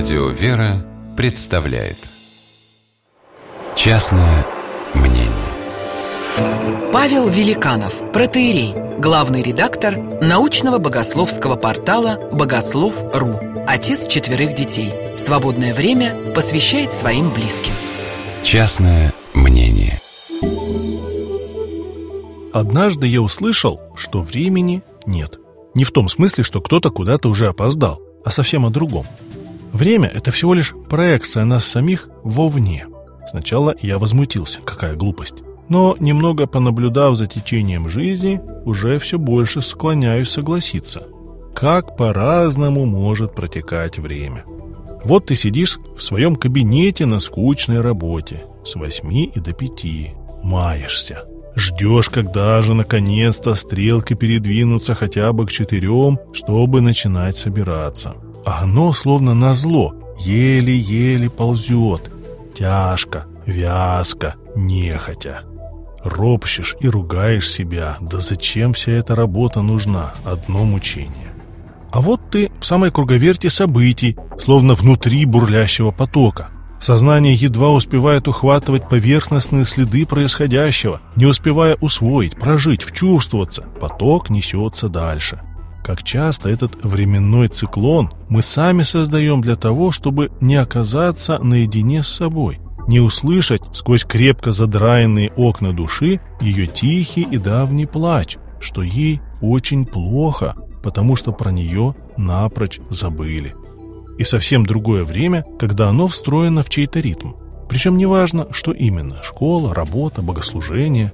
Радио «Вера» представляет Частное мнение Павел Великанов, протеерей, главный редактор научного богословского портала «Богослов.ру», отец четверых детей. Свободное время посвящает своим близким. Частное мнение Однажды я услышал, что времени нет. Не в том смысле, что кто-то куда-то уже опоздал, а совсем о другом. Время — это всего лишь проекция нас самих вовне. Сначала я возмутился, какая глупость. Но, немного понаблюдав за течением жизни, уже все больше склоняюсь согласиться. Как по-разному может протекать время. Вот ты сидишь в своем кабинете на скучной работе с восьми и до пяти, маешься. Ждешь, когда же наконец-то стрелки передвинутся хотя бы к четырем, чтобы начинать собираться. А оно, словно назло, еле-еле ползет. Тяжко, вязко, нехотя. Ропщешь и ругаешь себя. Да зачем вся эта работа нужна? Одно мучение. А вот ты в самой круговерте событий, словно внутри бурлящего потока. Сознание едва успевает ухватывать поверхностные следы происходящего, не успевая усвоить, прожить, вчувствоваться. Поток несется дальше. Как часто этот временной циклон мы сами создаем для того, чтобы не оказаться наедине с собой, не услышать сквозь крепко задраенные окна души ее тихий и давний плач, что ей очень плохо, потому что про нее напрочь забыли. И совсем другое время, когда оно встроено в чей-то ритм. Причем неважно, что именно – школа, работа, богослужение.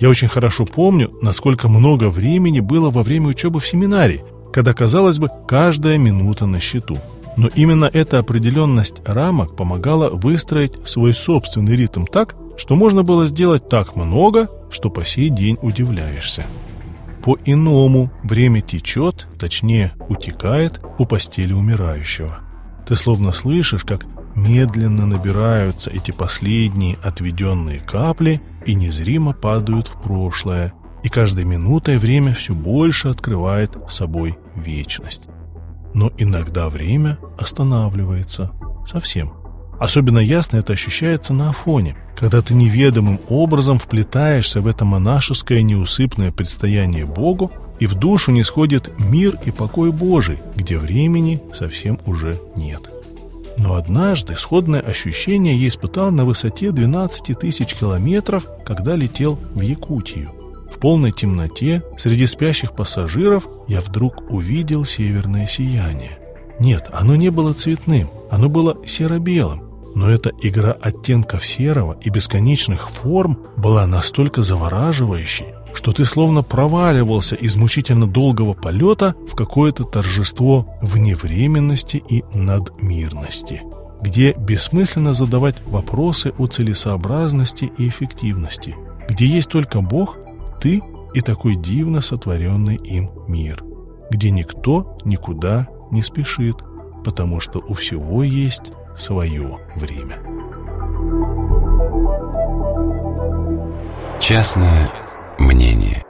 Я очень хорошо помню, насколько много времени было во время учебы в семинарии, когда, казалось бы, каждая минута на счету. Но именно эта определенность рамок помогала выстроить свой собственный ритм так, что можно было сделать так много, что по сей день удивляешься. По-иному время течет, точнее утекает у постели умирающего. Ты словно слышишь, как медленно набираются эти последние отведенные капли и незримо падают в прошлое, и каждой минутой время все больше открывает собой вечность. Но иногда время останавливается совсем. Особенно ясно это ощущается на Афоне, когда ты неведомым образом вплетаешься в это монашеское неусыпное предстояние Богу, и в душу не сходит мир и покой Божий, где времени совсем уже нет. Но однажды сходное ощущение я испытал на высоте 12 тысяч километров, когда летел в Якутию. В полной темноте, среди спящих пассажиров, я вдруг увидел северное сияние. Нет, оно не было цветным, оно было серо-белым, но эта игра оттенков серого и бесконечных форм была настолько завораживающей, что ты словно проваливался из мучительно долгого полета в какое-то торжество вневременности и надмирности, где бессмысленно задавать вопросы о целесообразности и эффективности, где есть только Бог, ты и такой дивно сотворенный им мир, где никто никуда не спешит, потому что у всего есть свое время. Частное мнение